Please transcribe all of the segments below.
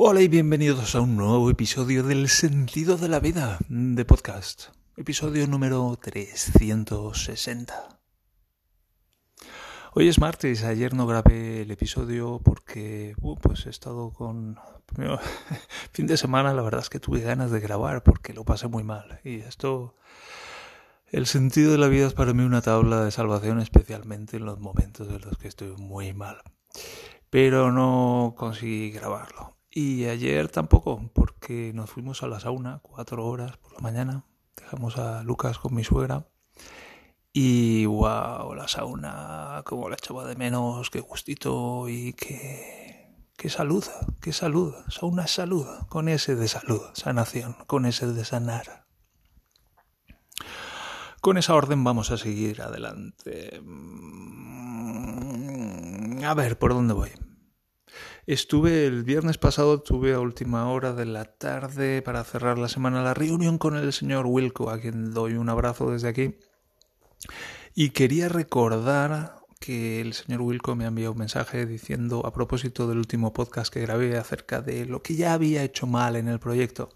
Hola y bienvenidos a un nuevo episodio del Sentido de la Vida de podcast. Episodio número 360. Hoy es martes, ayer no grabé el episodio porque uh, pues he estado con... fin de semana la verdad es que tuve ganas de grabar porque lo pasé muy mal. Y esto... El sentido de la vida es para mí una tabla de salvación especialmente en los momentos en los que estoy muy mal. Pero no conseguí grabarlo. Y ayer tampoco, porque nos fuimos a la sauna cuatro horas por la mañana. Dejamos a Lucas con mi suegra. Y wow, la sauna, como la echaba de menos, qué gustito y qué, qué salud, qué salud. Sauna es salud, con ese de salud, sanación, con ese de sanar. Con esa orden vamos a seguir adelante. A ver, ¿por dónde voy? Estuve el viernes pasado, tuve a última hora de la tarde para cerrar la semana la reunión con el señor Wilco, a quien doy un abrazo desde aquí. Y quería recordar que el señor Wilco me enviado un mensaje diciendo a propósito del último podcast que grabé acerca de lo que ya había hecho mal en el proyecto.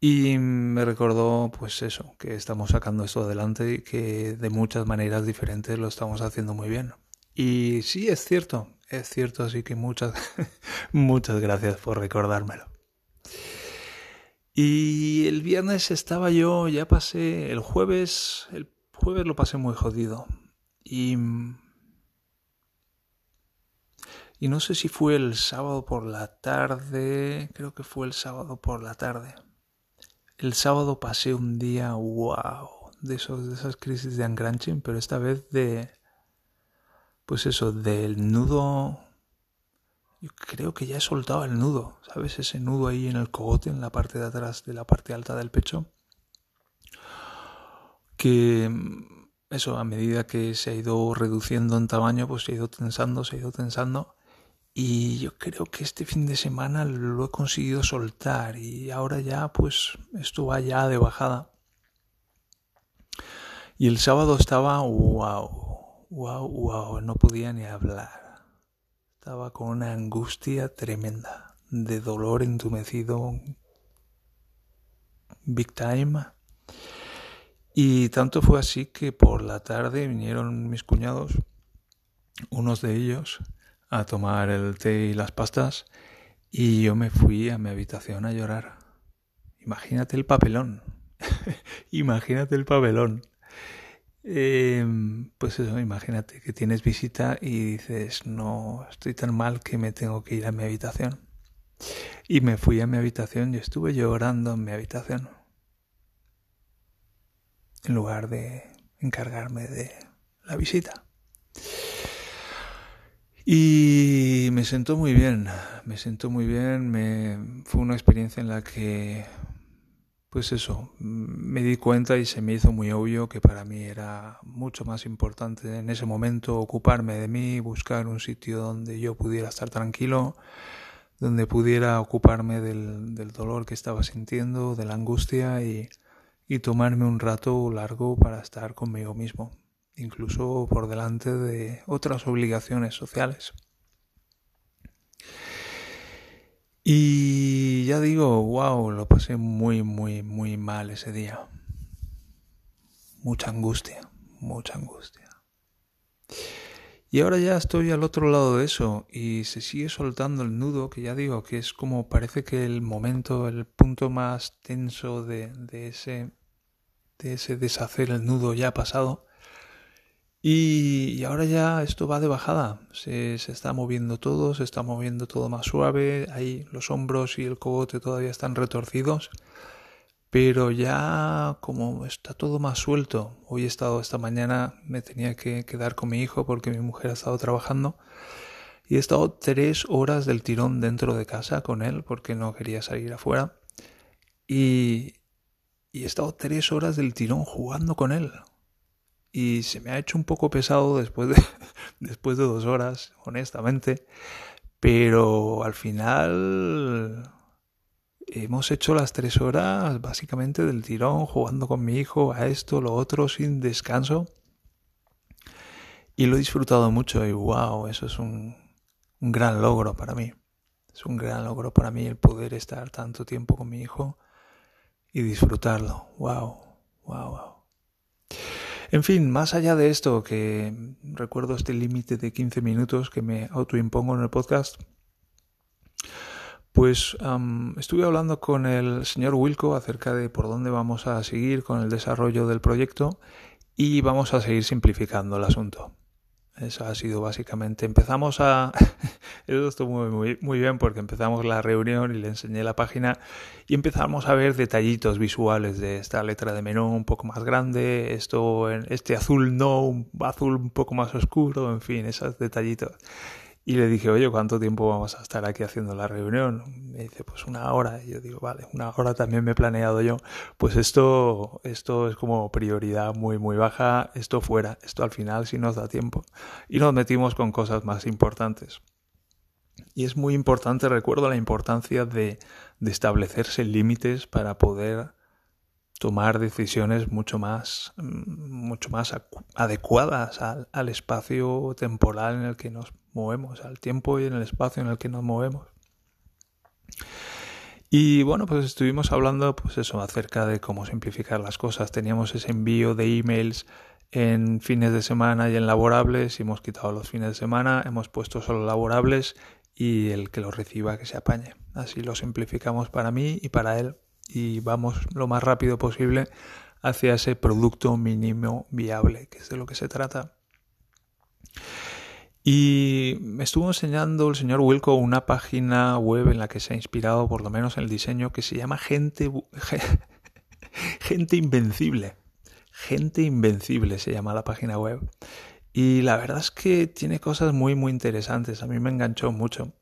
Y me recordó, pues eso, que estamos sacando esto adelante y que de muchas maneras diferentes lo estamos haciendo muy bien. Y sí, es cierto, es cierto, así que muchas, muchas gracias por recordármelo. Y el viernes estaba yo, ya pasé, el jueves, el jueves lo pasé muy jodido. Y, y no sé si fue el sábado por la tarde, creo que fue el sábado por la tarde. El sábado pasé un día, wow, de, de esas crisis de engranching, pero esta vez de, pues eso, del nudo, yo creo que ya he soltado el nudo, ¿sabes? Ese nudo ahí en el cogote, en la parte de atrás de la parte alta del pecho. Que eso, a medida que se ha ido reduciendo en tamaño, pues se ha ido tensando, se ha ido tensando. Y yo creo que este fin de semana lo he conseguido soltar y ahora ya pues esto va ya de bajada. Y el sábado estaba, wow, wow, wow, no podía ni hablar. Estaba con una angustia tremenda, de dolor entumecido, big time. Y tanto fue así que por la tarde vinieron mis cuñados, unos de ellos, a tomar el té y las pastas, y yo me fui a mi habitación a llorar. Imagínate el papelón. Imagínate el papelón. Eh, pues eso, imagínate que tienes visita y dices, no, estoy tan mal que me tengo que ir a mi habitación. Y me fui a mi habitación y estuve llorando en mi habitación. En lugar de encargarme de la visita. Y me sentó muy bien, me sentó muy bien, me, fue una experiencia en la que pues eso, me di cuenta y se me hizo muy obvio que para mí era mucho más importante en ese momento ocuparme de mí, buscar un sitio donde yo pudiera estar tranquilo, donde pudiera ocuparme del, dolor que estaba sintiendo, de la angustia y, y tomarme un rato largo para estar conmigo mismo, incluso por delante de otras obligaciones sociales. Y ya digo, wow, lo pasé muy, muy, muy mal ese día. Mucha angustia, mucha angustia. Y ahora ya estoy al otro lado de eso y se sigue soltando el nudo, que ya digo que es como parece que el momento, el punto más tenso de, de ese, de ese deshacer el nudo ya pasado. Y, ahora ya esto va de bajada, se, se, está moviendo todo, se está moviendo todo más suave, ahí los hombros y el cogote todavía están retorcidos, pero ya como está todo más suelto, hoy he estado esta mañana, me tenía que quedar con mi hijo porque mi mujer ha estado trabajando. Y he estado tres horas del tirón dentro de casa con él porque no quería salir afuera. Y, y he estado tres horas del tirón jugando con él y se me ha hecho un poco pesado después de, después de dos horas, honestamente, pero al final hemos hecho las tres horas básicamente del tirón, jugando con mi hijo a esto, lo otro, sin descanso. Y lo he disfrutado mucho y wow, eso es un, un gran logro para mí. Es un gran logro para mí el poder estar tanto tiempo con mi hijo y disfrutarlo. Wow, wow, wow. En fin, más allá de esto, que recuerdo este límite de 15 minutos que me autoimpongo en el podcast, pues estuve hablando con el señor Wilco acerca de por dónde vamos a seguir con el desarrollo del proyecto y vamos a seguir simplificando el asunto. Eso ha sido básicamente. Empezamos a. Eso estuvo muy, muy, bien porque empezamos la reunión y le enseñé la página y empezamos a ver detallitos visuales de esta letra de menú un poco más grande, esto, este azul no, un azul un poco más oscuro, en fin, esos detallitos. Y le dije, oye, ¿cuánto tiempo vamos a estar aquí haciendo la reunión? Me dice, pues una hora. Y yo digo, vale, una hora también me he planeado yo. Pues esto, esto es como prioridad muy, muy baja. Esto fuera, esto al final sí nos da tiempo. Y nos metimos con cosas más importantes. Y es muy importante, recuerdo la importancia de, de establecerse límites para poder tomar decisiones mucho más, mm, mucho más adecuadas al, al espacio temporal en el que nos movemos, al tiempo y en el espacio en el que nos movemos. Y bueno, pues estuvimos hablando, pues eso, acerca de cómo simplificar las cosas. Teníamos ese envío de emails en fines de semana y en laborables, y hemos quitado los fines de semana, hemos puesto solo laborables y el que lo reciba que se apañe. Así lo simplificamos para mí y para él y vamos lo más rápido posible hacia ese producto mínimo viable, que es de lo que se trata. Y me estuvo enseñando el señor Wilco una página web en la que se ha inspirado, por lo menos en el diseño, que se llama Gente, Gente Invencible. Gente Invencible se llama la página web. Y la verdad es que tiene cosas muy, muy interesantes. A mí me enganchó mucho.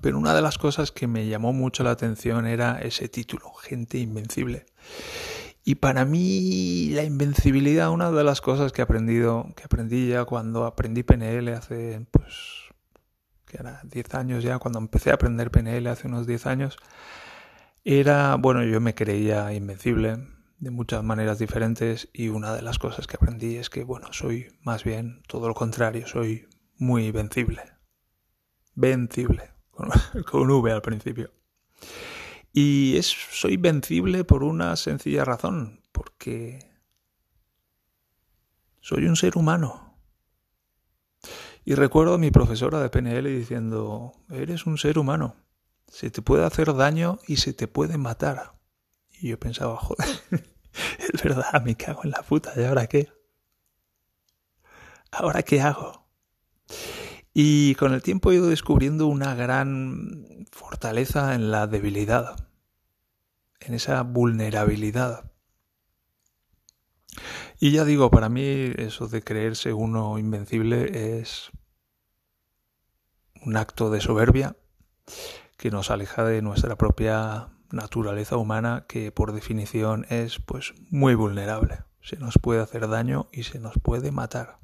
Pero una de las cosas que me llamó mucho la atención era ese título, Gente Invencible. Y para mí la invencibilidad, una de las cosas que he aprendido, que aprendí ya cuando aprendí PNL hace, pues, que era 10 años ya, cuando empecé a aprender PNL hace unos 10 años, era, bueno, yo me creía invencible de muchas maneras diferentes y una de las cosas que aprendí es que, bueno, soy más bien todo lo contrario, soy muy vencible. Vencible, con, con V al principio. Y es, soy vencible por una sencilla razón, porque soy un ser humano. Y recuerdo a mi profesora de PNL diciendo, eres un ser humano, se te puede hacer daño y se te puede matar. Y yo pensaba, joder, es verdad, me cago en la puta, ¿y ahora qué? ¿Ahora qué hago? Y con el tiempo he ido descubriendo una gran fortaleza en la debilidad en esa vulnerabilidad. Y ya digo, para mí eso de creerse uno invencible es un acto de soberbia que nos aleja de nuestra propia naturaleza humana que por definición es pues muy vulnerable. Se nos puede hacer daño y se nos puede matar.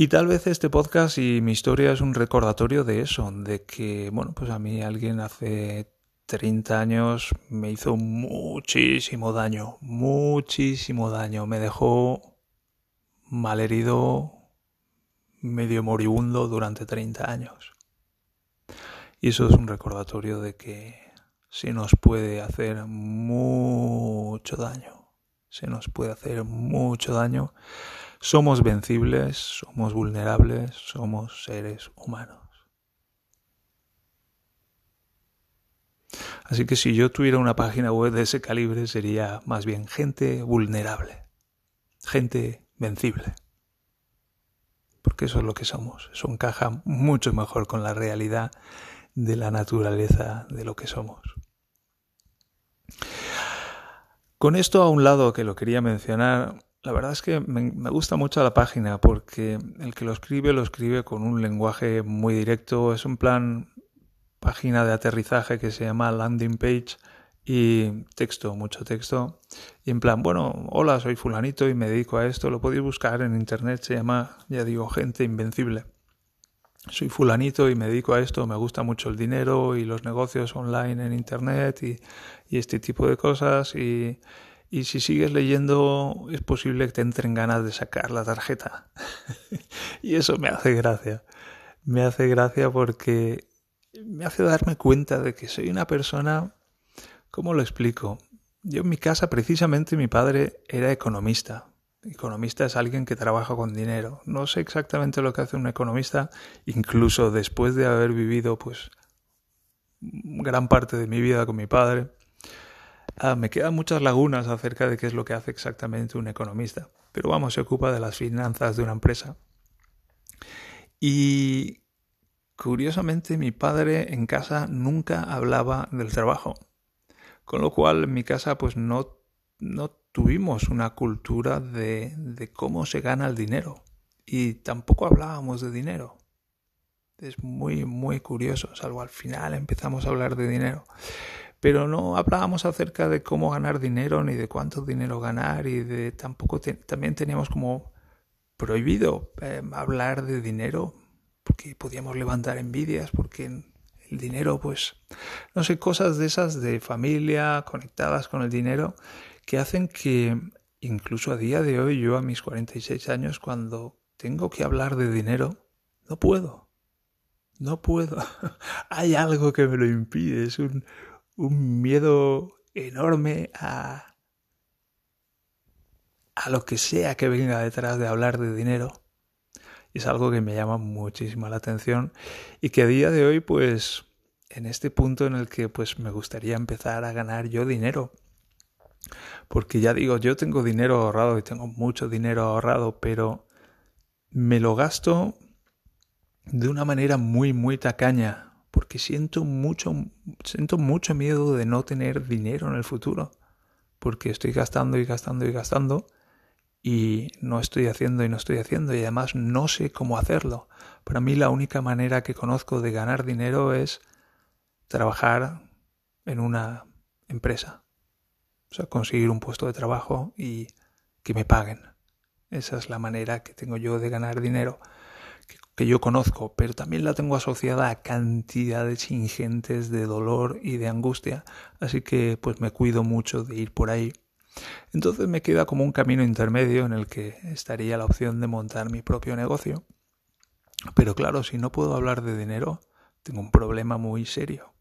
Y tal vez este podcast y mi historia es un recordatorio de eso, de que, bueno, pues a mí alguien hace 30 años me hizo muchísimo daño, muchísimo daño. Me dejó malherido, medio moribundo durante 30 años. Y eso es un recordatorio de que se nos puede hacer mucho daño. Se nos puede hacer mucho daño. Somos vencibles, somos vulnerables, somos seres humanos. Así que si yo tuviera una página web de ese calibre sería más bien gente vulnerable, gente vencible. Porque eso es lo que somos. Eso encaja mucho mejor con la realidad de la naturaleza de lo que somos. Con esto a un lado que lo quería mencionar, la verdad es que me, gusta mucho la página porque el que lo escribe lo escribe con un lenguaje muy directo, es un plan página de aterrizaje que se llama landing page y texto, mucho texto. Y en plan, bueno, hola, soy fulanito y me dedico a esto. Lo podéis buscar en internet, se llama, ya digo, gente invencible. Soy fulanito y me dedico a esto, me gusta mucho el dinero y los negocios online en internet y, y este tipo de cosas. Y, y si sigues leyendo es posible que te entren ganas de sacar la tarjeta. y eso me hace gracia. Me hace gracia porque me hace darme cuenta de que soy una persona, ¿cómo lo explico? Yo en mi casa precisamente mi padre era economista. Economista es alguien que trabaja con dinero. No sé exactamente lo que hace un economista, incluso después de haber vivido pues gran parte de mi vida con mi padre. Ah, me quedan muchas lagunas acerca de qué es lo que hace exactamente un economista. Pero vamos, se ocupa de las finanzas de una empresa. Y curiosamente mi padre en casa nunca hablaba del trabajo. Con lo cual en mi casa pues no, no tuvimos una cultura de, de cómo se gana el dinero. Y tampoco hablábamos de dinero. Es muy, muy curioso, salvo al final empezamos a hablar de dinero. Pero no hablábamos acerca de cómo ganar dinero ni de cuánto dinero ganar y de tampoco también teníamos como prohibido eh, hablar de dinero porque podíamos levantar envidias, porque el dinero, pues, no sé, cosas de esas de familia conectadas con el dinero que hacen que incluso a día de hoy, yo a mis 46 años, cuando tengo que hablar de dinero, no puedo. No puedo. Hay algo que me lo impide. Es un, un miedo enorme a, a lo que sea que venga detrás de hablar de dinero. es algo que me llama muchísimo la atención y que a día de hoy, pues, en este punto en el que pues me gustaría empezar a ganar yo dinero. Porque ya digo, yo tengo dinero ahorrado y tengo mucho dinero ahorrado, pero me lo gasto de una manera muy, muy tacaña, porque siento mucho, siento mucho miedo de no tener dinero en el futuro, porque estoy gastando y gastando y gastando y no estoy haciendo y no estoy haciendo y además no sé cómo hacerlo. Para mí la única manera que conozco de ganar dinero es trabajar en una empresa. O sea, conseguir un puesto de trabajo y que me paguen. Esa es la manera que tengo yo de ganar dinero que, yo conozco, pero también la tengo asociada a cantidades ingentes de dolor y de angustia, así que pues me cuido mucho de ir por ahí. Entonces me queda como un camino intermedio en el que estaría la opción de montar mi propio negocio. Pero claro, si no puedo hablar de dinero, tengo un problema muy serio.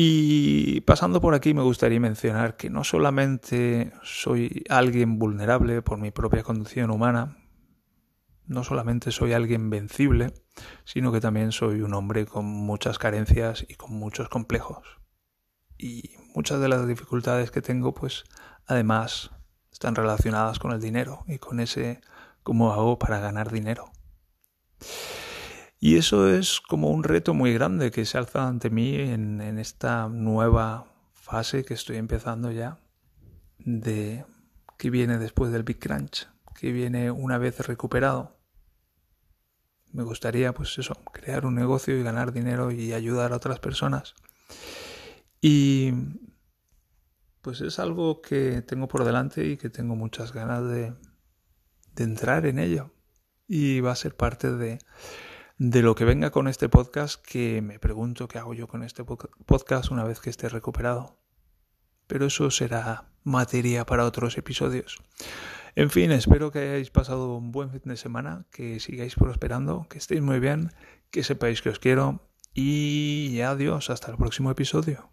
Y pasando por aquí me gustaría mencionar que no solamente soy alguien vulnerable por mi propia condición humana, no solamente soy alguien vencible, sino que también soy un hombre con muchas carencias y con muchos complejos. Y muchas de las dificultades que tengo, pues además están relacionadas con el dinero y con ese cómo hago para ganar dinero. Y eso es como un reto muy grande que se alza ante mí en, esta nueva fase que estoy empezando ya de que viene después del Big Crunch, que viene una vez recuperado me gustaría, pues eso, crear un negocio y ganar dinero y ayudar a otras personas. Y pues es algo que tengo por delante y que tengo muchas ganas de, de entrar en ello. Y va a ser parte de, de lo que venga con este podcast que me pregunto qué hago yo con este podcast una vez que esté recuperado. Pero eso será materia para otros episodios. En fin, espero que hayáis pasado un buen fin de semana, que sigáis prosperando, que estéis muy bien, que sepáis que os quiero y adiós, hasta el próximo episodio.